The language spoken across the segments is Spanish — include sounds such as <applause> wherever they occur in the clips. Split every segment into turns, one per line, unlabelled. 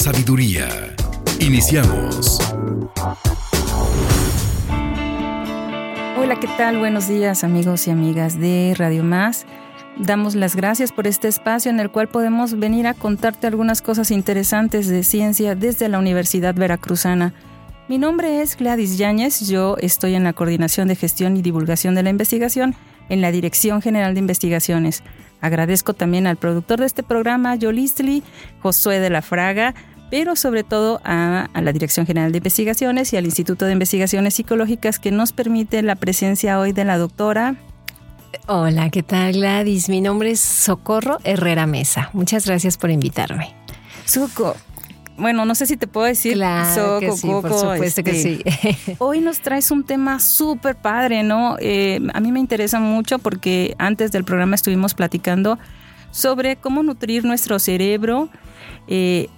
sabiduría. Iniciamos.
Hola, ¿qué tal? Buenos días amigos y amigas de Radio Más. Damos las gracias por este espacio en el cual podemos venir a contarte algunas cosas interesantes de ciencia desde la Universidad Veracruzana. Mi nombre es Gladys Yáñez, yo estoy en la Coordinación de Gestión y Divulgación de la Investigación en la Dirección General de Investigaciones. Agradezco también al productor de este programa, Yolistli, Josué de la Fraga, pero sobre todo a, a, la Dirección General de Investigaciones y al Instituto de Investigaciones Psicológicas que nos permite la presencia hoy de la doctora.
Hola, ¿qué tal Gladys? Mi nombre es Socorro Herrera Mesa. Muchas gracias por invitarme.
Soco, bueno, no sé si te puedo decir.
Claro que sí, por supuesto que sí. <laughs>
hoy nos traes un tema súper padre, ¿no? Eh, a mí me interesa mucho porque antes del programa estuvimos platicando sobre cómo nutrir nuestro cerebro. Eh,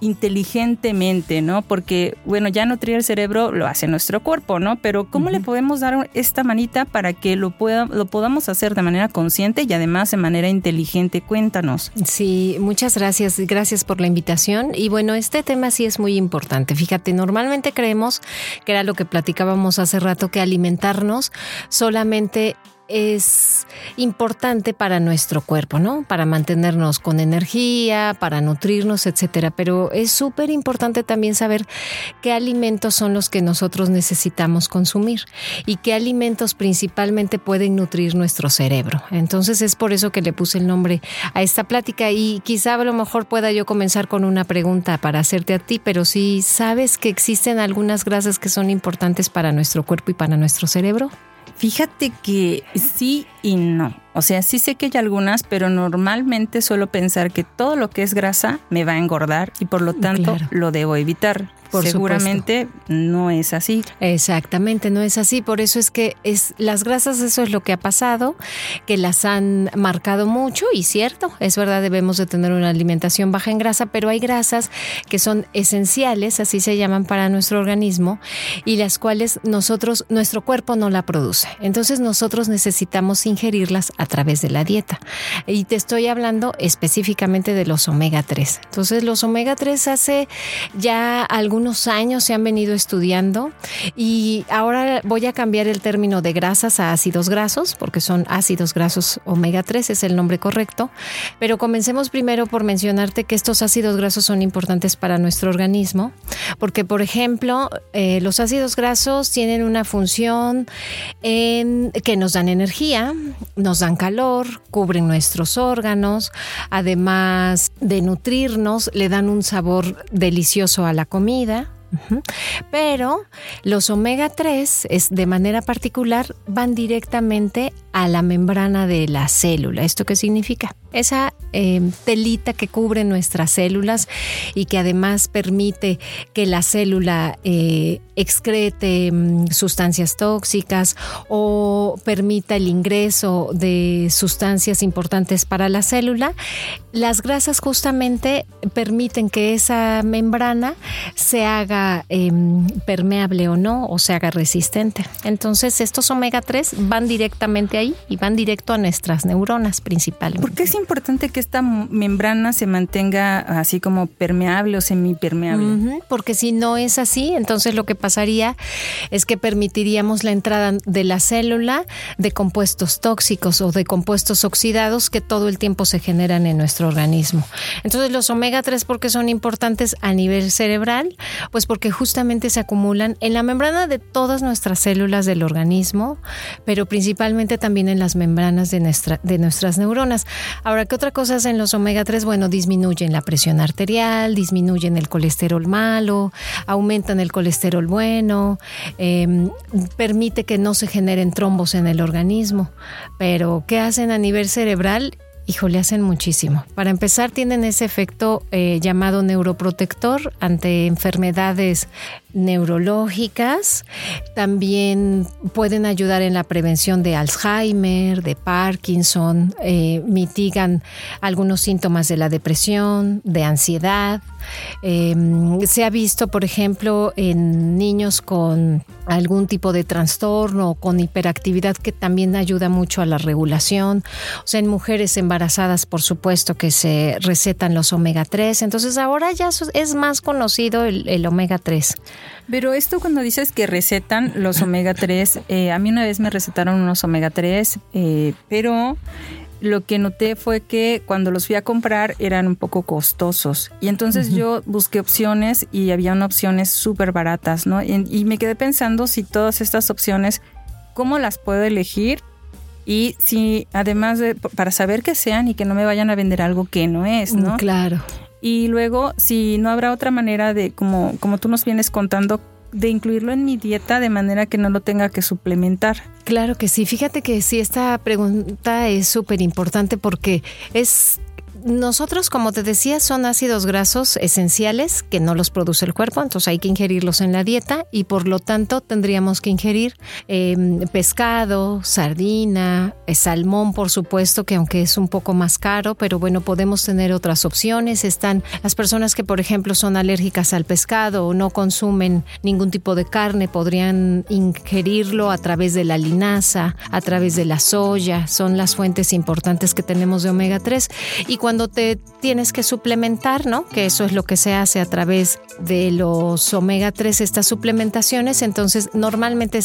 inteligentemente, ¿no? Porque, bueno, ya nutrir el cerebro lo hace nuestro cuerpo, ¿no? Pero ¿cómo uh -huh. le podemos dar esta manita para que lo, pueda, lo podamos hacer de manera consciente y además de manera inteligente? Cuéntanos.
Sí, muchas gracias. Gracias por la invitación. Y bueno, este tema sí es muy importante. Fíjate, normalmente creemos que era lo que platicábamos hace rato, que alimentarnos solamente es importante para nuestro cuerpo, ¿no? Para mantenernos con energía, para nutrirnos, etcétera. Pero es súper importante también saber qué alimentos son los que nosotros necesitamos consumir y qué alimentos principalmente pueden nutrir nuestro cerebro. Entonces es por eso que le puse el nombre a esta plática y quizá a lo mejor pueda yo comenzar con una pregunta para hacerte a ti, pero si sabes que existen algunas grasas que son importantes para nuestro cuerpo y para nuestro cerebro.
Fíjate que sí y no. O sea, sí sé que hay algunas, pero normalmente suelo pensar que todo lo que es grasa me va a engordar y por lo tanto claro. lo debo evitar. Por Seguramente supuesto. no es así.
Exactamente, no es así. Por eso es que es las grasas, eso es lo que ha pasado, que las han marcado mucho y cierto, es verdad, debemos de tener una alimentación baja en grasa, pero hay grasas que son esenciales, así se llaman para nuestro organismo y las cuales nosotros, nuestro cuerpo no la produce. Entonces nosotros necesitamos ingerirlas a través de la dieta. Y te estoy hablando específicamente de los omega 3. Entonces los omega 3 hace ya algún algunos años se han venido estudiando y ahora voy a cambiar el término de grasas a ácidos grasos porque son ácidos grasos omega 3 es el nombre correcto, pero comencemos primero por mencionarte que estos ácidos grasos son importantes para nuestro organismo porque por ejemplo eh, los ácidos grasos tienen una función en que nos dan energía, nos dan calor, cubren nuestros órganos, además de nutrirnos le dan un sabor delicioso a la comida pero los omega 3 es de manera particular van directamente a la membrana de la célula. ¿Esto qué significa? Esa eh, telita que cubre nuestras células y que además permite que la célula eh, excrete mm, sustancias tóxicas o permita el ingreso de sustancias importantes para la célula, las grasas justamente permiten que esa membrana se haga eh, permeable o no, o se haga resistente. Entonces estos omega 3 van directamente ahí y van directo a nuestras neuronas principalmente.
¿Por qué importante que esta membrana se mantenga así como permeable o semipermeable? Uh
porque si no es así, entonces lo que pasaría es que permitiríamos la entrada de la célula de compuestos tóxicos o de compuestos oxidados que todo el tiempo se generan en nuestro organismo. Entonces los omega 3 porque son importantes a nivel cerebral, pues porque justamente se acumulan en la membrana de todas nuestras células del organismo, pero principalmente también en las membranas de, nuestra, de nuestras neuronas. Ahora, ¿qué otra cosa hacen los omega 3? Bueno, disminuyen la presión arterial, disminuyen el colesterol malo, aumentan el colesterol bueno, eh, permite que no se generen trombos en el organismo. Pero, ¿qué hacen a nivel cerebral? Híjole, hacen muchísimo. Para empezar, tienen ese efecto eh, llamado neuroprotector ante enfermedades neurológicas. También pueden ayudar en la prevención de Alzheimer, de Parkinson, eh, mitigan algunos síntomas de la depresión, de ansiedad. Em, se ha visto, por ejemplo, en niños con algún tipo de trastorno o con hiperactividad que también ayuda mucho a la regulación. O sea, en mujeres embarazadas, por supuesto, que se recetan los omega 3. Entonces ahora ya es más conocido el, omega 3.
Pero esto cuando dices que recetan los omega 3, eh, a mí una vez me recetaron unos omega 3, eh, pero lo que noté fue que cuando los fui a comprar eran un poco costosos. Y entonces yo busqué opciones y había opciones súper baratas, ¿no? Y, me quedé pensando si todas estas opciones, ¿cómo las puedo elegir? Y si además de, para saber que sean y que no me vayan a vender algo que no es, ¿no?
Claro.
Y luego, si no habrá otra manera de, como, como tú nos vienes contando, de incluirlo en mi dieta de manera que no lo tenga que suplementar.
Claro que sí. Fíjate que sí, esta pregunta es súper importante porque es nosotros, como te decía, son ácidos grasos esenciales que no los produce el cuerpo, entonces hay que ingerirlos en la dieta y por lo tanto tendríamos que ingerir em, pescado, sardina, eh, salmón, por supuesto, que aunque es un poco más caro, pero bueno, podemos tener otras opciones. Están las personas que, por ejemplo, son alérgicas al pescado o no consumen ningún tipo de carne, podrían ingerirlo a través de la linaza, a través de la soya, son las fuentes importantes que tenemos de omega 3 y cuando te tienes que suplementar, ¿no? Que eso es lo que se hace a través de los omega 3, estas suplementaciones. Entonces, normalmente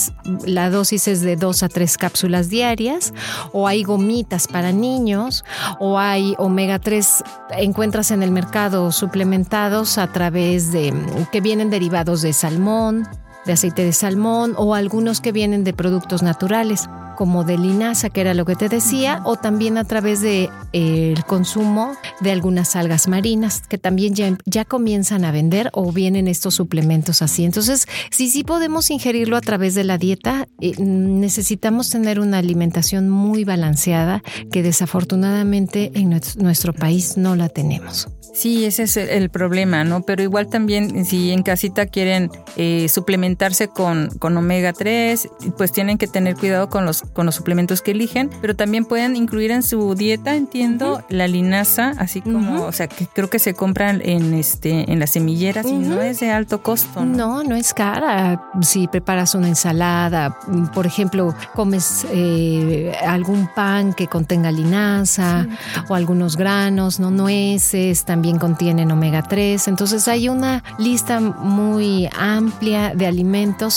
la dosis es de 2 a 3 cápsulas diarias, o hay gomitas para niños, o hay omega 3, encuentras en el mercado suplementados a través de que vienen derivados de salmón, de aceite de salmón, o algunos que vienen de productos naturales como de linaza, que era lo que te decía, o también a través de eh, el consumo de algunas algas marinas que también ya, ya comienzan a vender o vienen estos suplementos así. Entonces, si sí podemos ingerirlo a través de la dieta, eh, necesitamos tener una alimentación muy balanceada que desafortunadamente en nuestro país no la tenemos.
Sí, ese es el problema, ¿no? Pero igual también si en casita quieren eh, suplementarse con, con omega 3, pues tienen que tener cuidado con los, con los suplementos que eligen, pero también pueden incluir en su dieta, entiendo, la linaza, así como, o sea, que creo que se compran en, este, en las semilleras y no es de alto costo.
¿no? no, no es cara. Si preparas una ensalada, por ejemplo, comes eh, algún pan que contenga linaza o algunos granos, no nueces, también contienen omega 3. Entonces hay una lista muy amplia de alimentos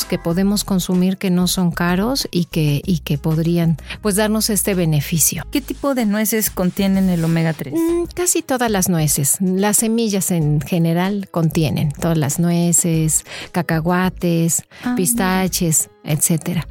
que podemos consumir que no son caros y que, y que podrían pues darnos este beneficio.
¿Qué tipo de nueces contienen el omega 3? Mm,
casi todas las nueces. Las semillas en general contienen todas las nueces, cacahuates, ah, pistaches etcétera.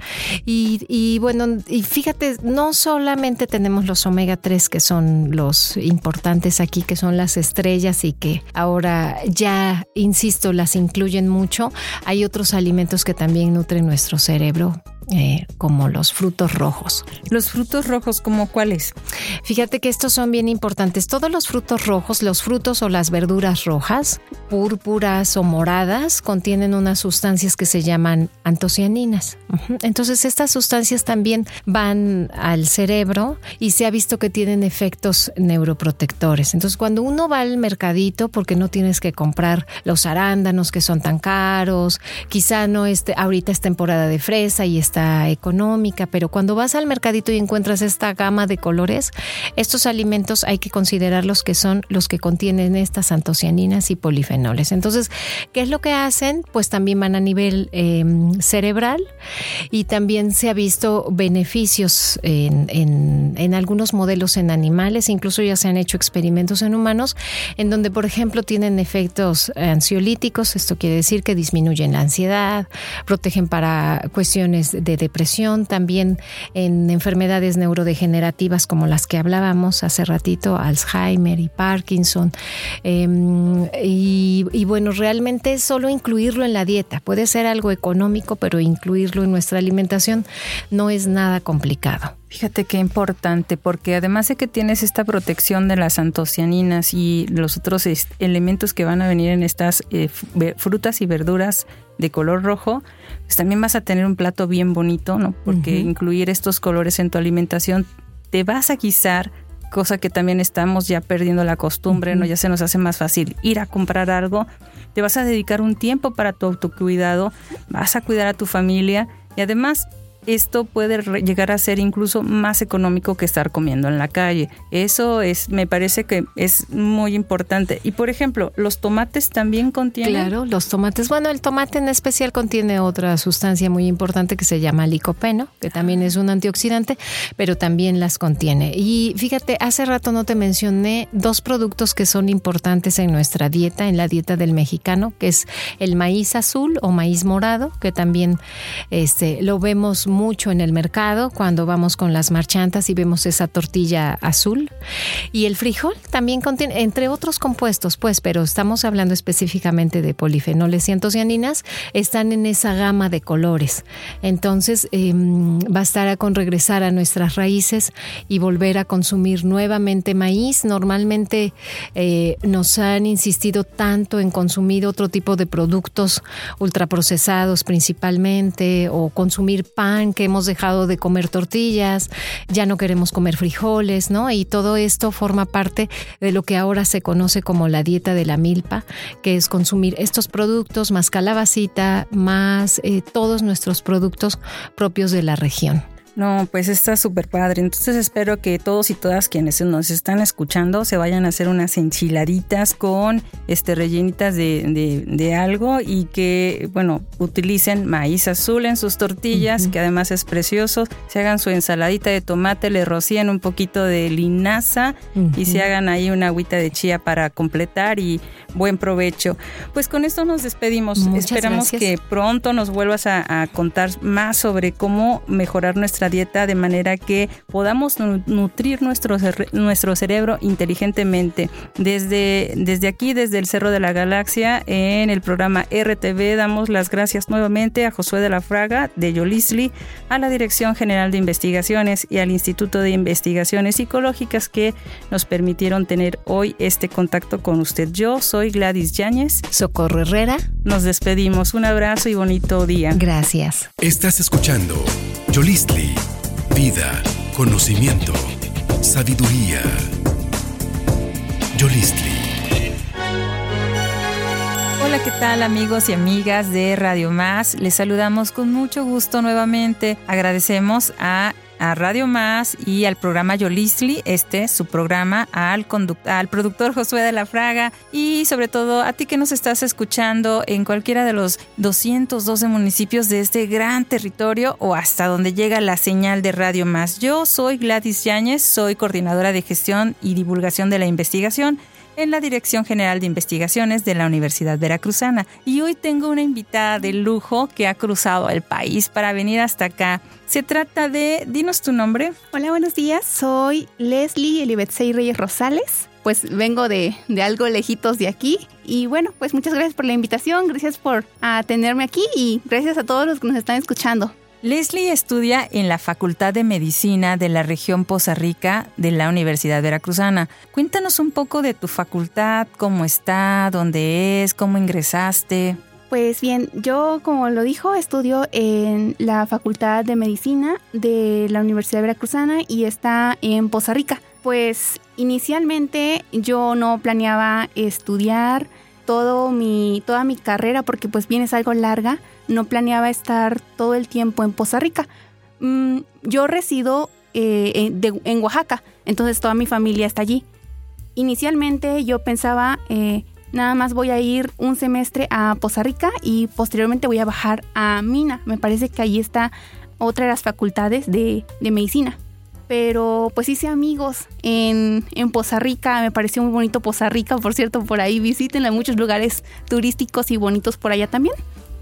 Y, bueno, y fíjate, no solamente tenemos los omega 3 que son los importantes aquí, que son las estrellas y que ahora ya, insisto, las incluyen mucho, hay otros alimentos que también nutren nuestro cerebro eh, como los frutos rojos.
¿Los frutos rojos como cuáles?
Fíjate que estos son bien importantes. Todos los frutos rojos, los frutos o las verduras rojas, púrpuras o moradas, contienen unas sustancias que se llaman antocianinas. Entonces estas sustancias también van al cerebro y se ha visto que tienen efectos neuroprotectores. Entonces cuando uno va al mercadito, porque no tienes que comprar los arándanos que son tan caros, quizá no esté, ahorita es temporada de fresa y está económica, pero cuando vas al mercadito y encuentras esta gama de colores, estos alimentos hay que considerarlos que son los que contienen estas antocianinas y polifenoles. Entonces, ¿qué es lo que hacen? Pues también van a nivel em, cerebral y también se ha visto beneficios en, en algunos modelos en animales, incluso ya se han hecho experimentos en humanos, en donde, por ejemplo, tienen efectos ansiolíticos, esto quiere decir que disminuyen la ansiedad, protegen para cuestiones de depresión, también en enfermedades neurodegenerativas como las que hablábamos hace ratito, Alzheimer y Parkinson. Em, y, bueno, realmente solo incluirlo en la dieta. Puede ser algo económico, pero incluirlo en nuestra alimentación no es nada complicado.
Fíjate qué importante, porque además de que tienes esta protección de las antocianinas y los otros elementos que van a venir en estas eh, frutas y verduras de color rojo, pues también vas a tener un plato bien bonito, ¿no? Porque incluir estos colores en tu alimentación te vas a guisar, cosa que también estamos ya perdiendo la costumbre, ¿no? Ya se nos hace más fácil ir a comprar algo, te vas a dedicar un tiempo para tu autocuidado, vas a cuidar a tu familia y además esto puede llegar a ser incluso más económico que estar comiendo en la calle. Eso es, me parece que es muy importante. Y por ejemplo, los tomates también contienen.
Claro, los tomates. Bueno, el tomate en especial contiene otra sustancia muy importante que se llama licopeno, que también es un antioxidante, pero también las contiene. Y fíjate, hace rato no te mencioné dos productos que son importantes en nuestra dieta, en la dieta del mexicano, que es el maíz azul o maíz morado, que también este, lo vemos mucho en el mercado cuando vamos con las marchantas y vemos esa tortilla azul. Y el frijol también contiene, entre otros compuestos, pues, pero estamos hablando específicamente de polifenoles y antocianinas, están en esa gama de colores. Entonces, eh, bastará con regresar a nuestras raíces y volver a consumir nuevamente maíz. Normalmente eh, nos han insistido tanto en consumir otro tipo de productos ultraprocesados principalmente o consumir pan que hemos dejado de comer tortillas, ya no queremos comer frijoles, ¿no? Y todo esto forma parte de lo que ahora se conoce como la dieta de la milpa, que es consumir estos productos más calabacita, más eh, todos nuestros productos propios de la región.
No, pues está súper padre. Entonces espero que todos y todas quienes nos están escuchando se vayan a hacer unas enchiladitas con este rellenitas de, de, algo y que, bueno, utilicen maíz azul en sus tortillas, que además es precioso. Se hagan su ensaladita de tomate, le rocíen un poquito de linaza y se hagan ahí una agüita de chía para completar y buen provecho. Pues con esto nos despedimos. Esperamos que pronto nos vuelvas a contar más sobre cómo mejorar nuestra dieta de manera que podamos nutrir nuestro, nuestro cerebro inteligentemente. Desde, desde aquí, desde el Cerro de la Galaxia, en el programa RTV, damos las gracias nuevamente a Josué de la Fraga de Yolisli, a la Dirección General de Investigaciones y al Instituto de Investigaciones Psicológicas que nos permitieron tener hoy este contacto con usted. Yo soy Gladys Yáñez.
Socorro Herrera.
Nos despedimos. Un abrazo y bonito día.
Gracias.
Estás escuchando Yolistli vida, conocimiento, sabiduría. Yolistli.
Hola, ¿qué tal amigos y amigas de Radio Más? Les saludamos con mucho gusto nuevamente. Agradecemos a a Radio Más y al programa Yolistli, este su programa, al, al productor Josué de la Fraga y sobre todo a ti que nos estás escuchando en cualquiera de los 212 municipios de este gran territorio o hasta donde llega la señal de Radio Más. Yo soy Gladys Yáñez, soy coordinadora de gestión y divulgación de la investigación en la Dirección General de Investigaciones de la Universidad Veracruzana. Y hoy tengo una invitada de lujo que ha cruzado el país para venir hasta acá. Se trata de, dinos tu nombre.
Hola, buenos días. Soy Leslie Elibetzey Reyes Rosales. Pues vengo de, de, algo lejitos de aquí. Y bueno, pues muchas gracias por la invitación, gracias por atenderme aquí y gracias a todos los que nos están escuchando.
Leslie estudia en la Facultad de Medicina de la región Poza Rica de la Universidad Veracruzana. Cuéntanos un poco de tu facultad, cómo está, dónde es, cómo ingresaste.
Pues bien, yo como lo dijo, estudio en la Facultad de Medicina de la Universidad Veracruzana y está en Poza Rica. Pues inicialmente yo no planeaba estudiar mi, toda mi carrera, porque pues bien es algo larga, no planeaba estar todo el tiempo en Poza Rica. Mm, yo resido eh, en, Oaxaca, entonces toda mi familia está allí. Inicialmente yo pensaba, eh, nada más voy a ir un semestre a Poza Rica y posteriormente voy a bajar a Mina. Me parece que ahí está otra de las facultades de, de medicina pero pues hice amigos en, en Poza Rica, me pareció muy bonito Poza Rica, por cierto, por ahí visítenla, muchos lugares turísticos y bonitos por allá también.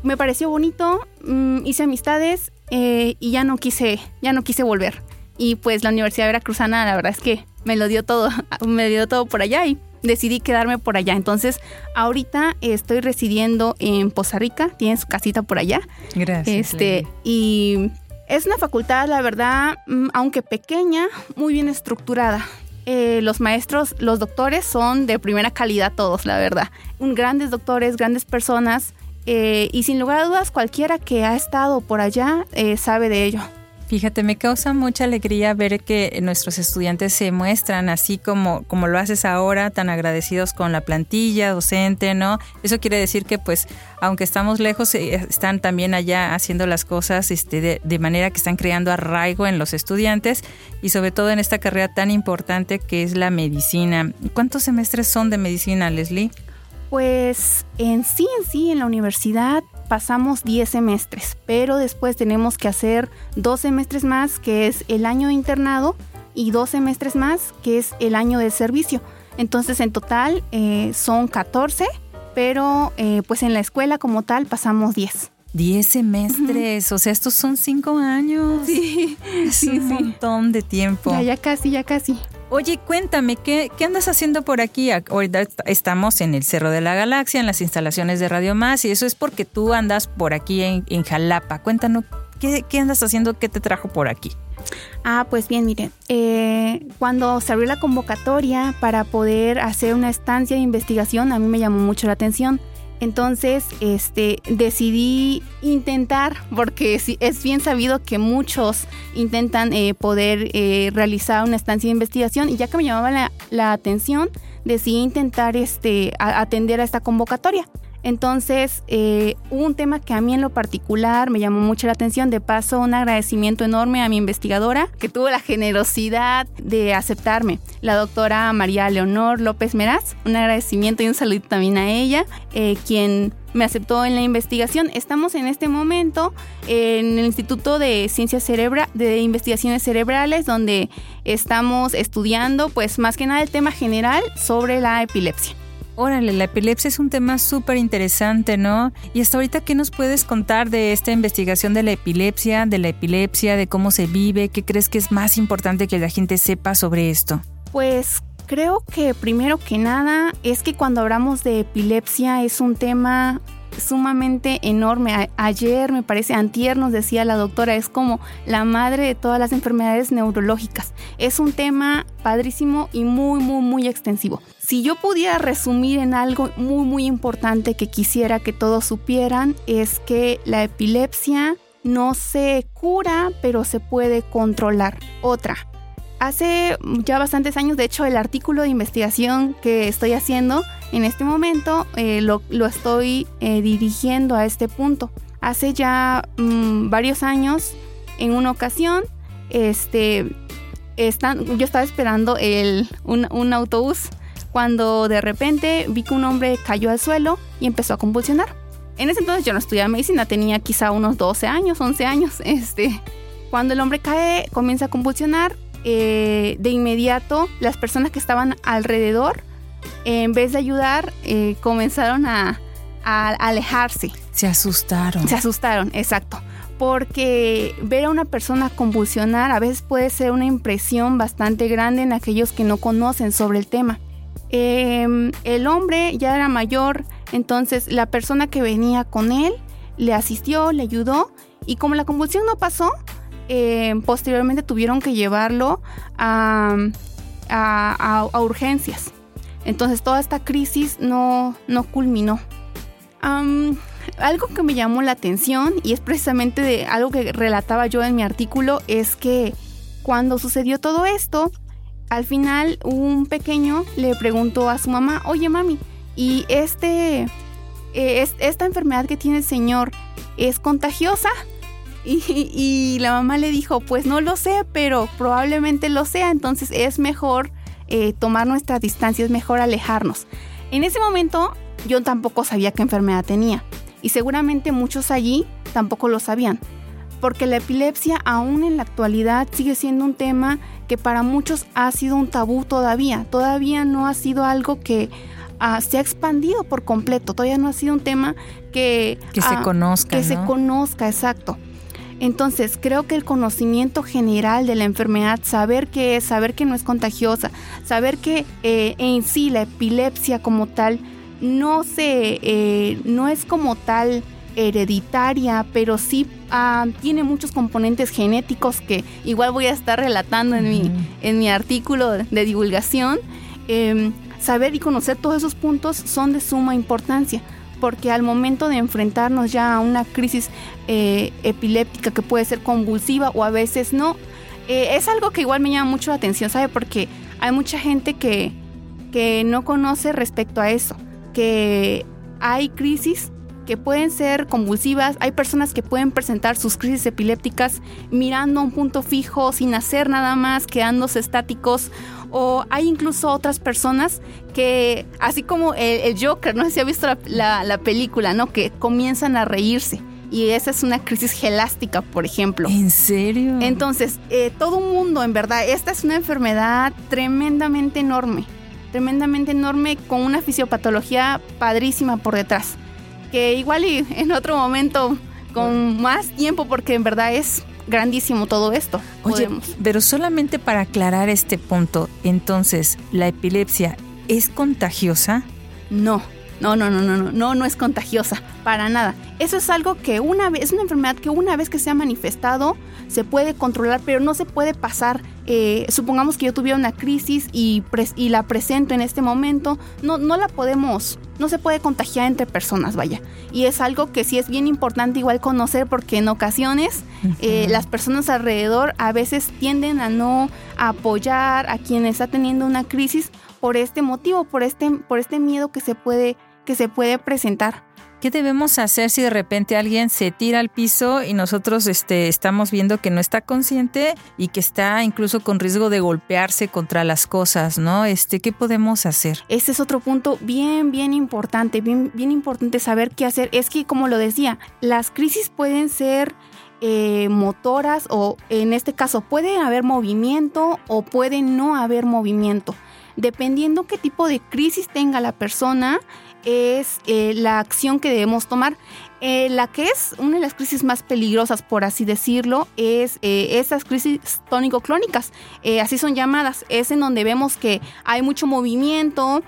Me pareció bonito, mm, hice amistades eh, y ya no quise, ya no quise volver. Y pues la Universidad Veracruzana, la verdad es que me lo dio todo, <laughs> me dio todo por allá y decidí quedarme por allá. Entonces, ahorita estoy residiendo en Poza Rica, tiene su casita por allá.
Gracias.
Este, y es una facultad, la verdad, mm, aunque pequeña, muy bien estructurada. Eh, los maestros, los doctores son de primera calidad todos, la verdad. Un, grandes doctores, grandes personas. Eh, y sin lugar a dudas, cualquiera que ha estado por allá eh, sabe de ello.
Fíjate, me causa mucha alegría ver que nuestros estudiantes se muestran así como, como lo haces ahora, tan agradecidos con la plantilla docente, ¿no? Eso quiere decir que pues, aunque estamos lejos, eh, están también allá haciendo las cosas este, de, de manera que están creando arraigo en los estudiantes y sobre todo en esta carrera tan importante que es la medicina. ¿Cuántos semestres son de medicina, Leslie?
Pues en sí, en sí, en la universidad pasamos 10 semestres, pero después tenemos que hacer dos semestres más, que es el año de internado, y dos semestres más, que es el año de servicio. Entonces, en total eh, son 14, pero eh, pues en la escuela como tal pasamos 10.
10 semestres, o sea, estos son 5 años.
Sí,
es
sí,
un
sí.
montón de tiempo.
Ya, ya casi, ya casi.
Oye, cuéntame, ¿qué, ¿qué andas haciendo por aquí? Ahorita est- estamos en el Cerro de la Galaxia, en las instalaciones de Radio Más, y eso es porque tú andas por aquí en, en Jalapa. Cuéntanos, ¿qué, ¿qué andas haciendo? ¿Qué te trajo por aquí?
Ah, pues bien, miren, eh, cuando se abrió la convocatoria para poder hacer una estancia de investigación, a mí me llamó mucho la atención. Entonces, este, decidí intentar, porque es bien sabido que muchos intentan eh, poder eh, realizar una estancia de investigación, y ya que me llamaba la, atención, decidí intentar este, atender a esta convocatoria. Entonces, eh, un tema que a mí en lo particular me llamó mucho la atención. De paso, un agradecimiento enorme a mi investigadora que tuvo la generosidad de aceptarme, la doctora María Leonor López Meraz. Un agradecimiento y un saludito también a ella, eh, quien me aceptó en la investigación. Estamos en este momento en el Instituto de Ciencias Cerebra de Investigaciones Cerebrales, donde estamos estudiando, pues más que nada el tema general sobre la epilepsia.
Órale, la epilepsia es un tema súper interesante, ¿no? Y hasta ahorita, ¿qué nos puedes contar de esta investigación de la epilepsia, de la epilepsia, de cómo se vive? ¿Qué crees que es más importante que la gente sepa sobre esto?
Pues creo que primero que nada es que cuando hablamos de epilepsia es un tema sumamente enorme. Ayer, me parece, antier nos decía la doctora, es como la madre de todas las enfermedades neurológicas. Es un tema padrísimo y muy, muy, muy extensivo. Si yo pudiera resumir en algo muy, muy importante que quisiera que todos supieran, es que la epilepsia no se cura, pero se puede controlar. Otra, hace ya bastantes años, de hecho el artículo de investigación que estoy haciendo en este momento eh, lo, lo estoy eh, dirigiendo a este punto. Hace ya mm, varios años, en una ocasión, este, están, yo estaba esperando el, un, un autobús cuando de repente vi que un hombre cayó al suelo y empezó a convulsionar. En ese entonces yo no estudiaba medicina, tenía quizá unos 12 años, 11 años. <laughs> Este, cuando el hombre cae, comienza a convulsionar, eh, de inmediato las personas que estaban alrededor, en vez de ayudar, eh, comenzaron a, a alejarse.
Se asustaron.
Se asustaron, exacto. Porque ver a una persona convulsionar a veces puede ser una impresión bastante grande en aquellos que no conocen sobre el tema. Eh, el hombre ya era mayor, entonces la persona que venía con él le asistió, le ayudó y como la convulsión no pasó, eh, posteriormente tuvieron que llevarlo a, a- urgencias. Entonces toda esta crisis no, no culminó. Algo que me llamó la atención y es precisamente de algo que relataba yo en mi artículo es que cuando sucedió todo esto, al final un pequeño le preguntó a su mamá, oye mami, ¿y este, eh, es- esta enfermedad que tiene el señor es contagiosa? Y, la mamá le dijo, pues no lo sé, pero probablemente lo sea, entonces es mejor eh, tomar nuestra distancia, es mejor alejarnos. En ese momento yo tampoco sabía qué enfermedad tenía y seguramente muchos allí tampoco lo sabían, porque la epilepsia aún en la actualidad sigue siendo un tema que para muchos ha sido un tabú todavía, todavía no ha sido algo que ah, se ha expandido por completo, todavía no ha sido un tema que,
Que se
ah,
conozca,
que se
¿no?
conozca, exacto. Entonces, creo que el conocimiento general de la enfermedad, saber qué es, saber que no es contagiosa, saber que eh, en sí la epilepsia como tal no se, eh, no es como tal hereditaria, pero sí ah, tiene muchos componentes genéticos que igual voy a estar relatando en, mi, en mi artículo de divulgación. Em, saber y conocer todos esos puntos son de suma importancia porque al momento de enfrentarnos ya a una crisis eh, epiléptica que puede ser convulsiva o a veces no, eh, es algo que igual me llama mucho la atención, ¿sabe? Porque hay mucha gente que, que no conoce respecto a eso, que hay crisis que pueden ser convulsivas, hay personas que pueden presentar sus crisis epilépticas mirando a un punto fijo, sin hacer nada más, quedándose estáticos o hay incluso otras personas que, así como el, Joker, no sé si ha visto la, película, ¿no? Que comienzan a reírse. Y esa es una crisis gelástica, por ejemplo.
¿En serio?
Entonces, eh, todo mundo, en verdad, esta es una enfermedad tremendamente enorme. Tremendamente enorme con una fisiopatología padrísima por detrás. Que igual y en otro momento, con más tiempo, porque en verdad es grandísimo todo esto.
Oye, pero solamente para aclarar este punto, entonces, ¿la epilepsia es contagiosa?
No, no, no, no, no, no, no, no es contagiosa, para nada. Eso es algo que una vez, es una enfermedad que una vez que se ha manifestado, se puede controlar, pero no se puede pasar. Eh, supongamos que yo tuviera una crisis y, y la presento en este momento, no, no la podemos, no se puede contagiar entre personas, vaya. Y es algo que sí es bien importante igual conocer porque en ocasiones eh, las personas alrededor a veces tienden a no apoyar a quien está teniendo una crisis por este motivo, por este, por este miedo que se puede, que se puede presentar.
¿Qué debemos hacer si de repente alguien se tira al piso y nosotros este, estamos viendo que no está consciente y que está incluso con riesgo de golpearse contra las cosas, ¿no? Este, ¿Qué podemos hacer?
Ese es otro punto bien, bien importante, bien, bien importante saber qué hacer. Es que, como lo decía, las crisis pueden ser eh, motoras o en este caso puede haber movimiento o puede no haber movimiento. Dependiendo qué tipo de crisis tenga la persona, es eh, la acción que debemos tomar. Eh, la que es una de las crisis más peligrosas, por así decirlo, es eh, esas crisis tónico-clónicas, así son llamadas. Es en donde vemos que hay mucho movimiento,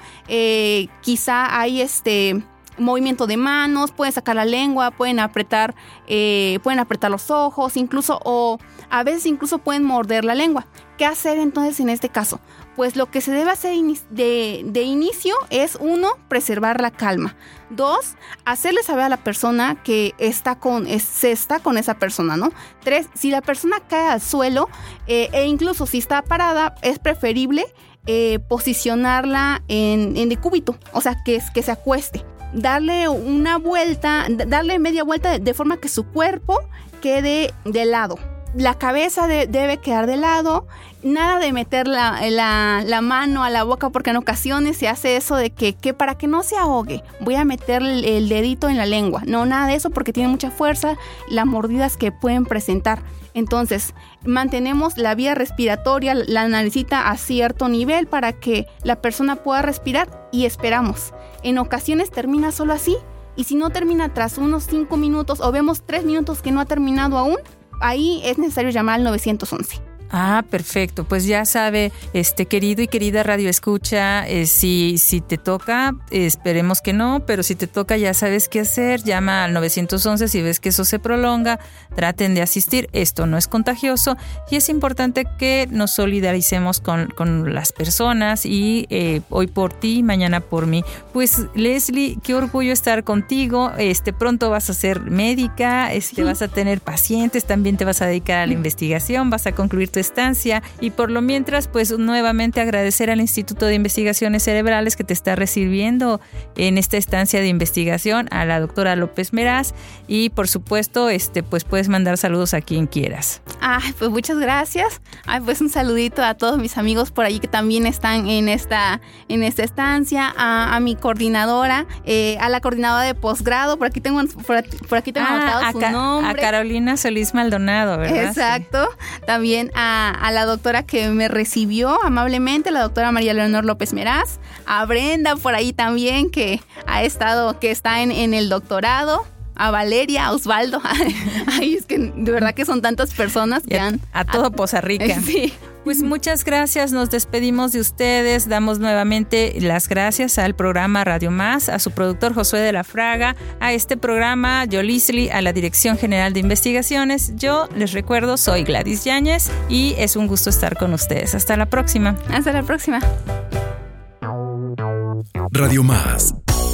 quizá hay este movimiento de manos, pueden sacar la lengua, pueden apretar, pueden apretar los ojos, incluso o a veces incluso pueden morder la lengua. ¿Qué hacer entonces en este caso? Pues lo que se debe hacer de, inicio es uno, preservar la calma. Dos, hacerle saber a la persona que está con, se está con esa persona, ¿no? Tres, si la persona cae al suelo eh, e incluso si está parada, es preferible eh, posicionarla en, en decúbito, o sea, que, que se acueste. Darle una vuelta, darle media vuelta de forma que su cuerpo quede de lado la cabeza debe quedar de lado, nada de meter la, la, mano a la boca porque en ocasiones se hace eso de que, para que no se ahogue voy a meter el, dedito en la lengua. No, nada de eso porque tiene mucha fuerza, las mordidas que pueden presentar. Entonces, mantenemos la vía respiratoria, la naricita a cierto nivel para que la persona pueda respirar y esperamos. En ocasiones termina solo así y si no termina tras unos 5 minutos o vemos 3 minutos que no ha terminado aún, ahí es necesario llamar al 911.
Ah, perfecto. Pues ya sabe, este querido y querida radio escucha, eh, si, si te toca, esperemos que no, pero si te toca ya sabes qué hacer, llama al 911 si ves que eso se prolonga, traten de asistir, esto no es contagioso y es importante que nos solidaricemos con, las personas y eh, hoy por ti, mañana por mí. Pues Leslie, qué orgullo estar contigo, este pronto vas a ser médica, este, vas a tener pacientes, también te vas a dedicar a la investigación, vas a concluir estancia y por lo mientras pues nuevamente agradecer al Instituto de Investigaciones Cerebrales que te está recibiendo en esta estancia de investigación a la doctora López Meraz y por supuesto este pues puedes mandar saludos a quien quieras.
Ay, pues muchas gracias. Ay, pues un saludito a todos mis amigos por ahí que también están en esta en esta estancia, a, mi coordinadora, eh, a la coordinadora de posgrado, por aquí tengo por aquí, tengo ah, anotado su nombre.
A Carolina Solís Maldonado, ¿verdad?
Exacto. También a a, la doctora que me recibió amablemente, la doctora María Leonor López Meraz, a Brenda por ahí también que ha estado, que está en, el doctorado. A Valeria, a Osvaldo. <laughs> Ay, es que de verdad que son tantas personas que
a,
han...
A todo Poza Rica. <laughs>
Sí.
Pues muchas gracias, nos despedimos de ustedes, damos nuevamente las gracias al programa Radio Más, a su productor Josué de la Fraga, a este programa Yolisli, a la Dirección General de Investigaciones. Yo les recuerdo, soy Gladys Yáñez y es un gusto estar con ustedes. Hasta la próxima.
Hasta la próxima.
Radio Más,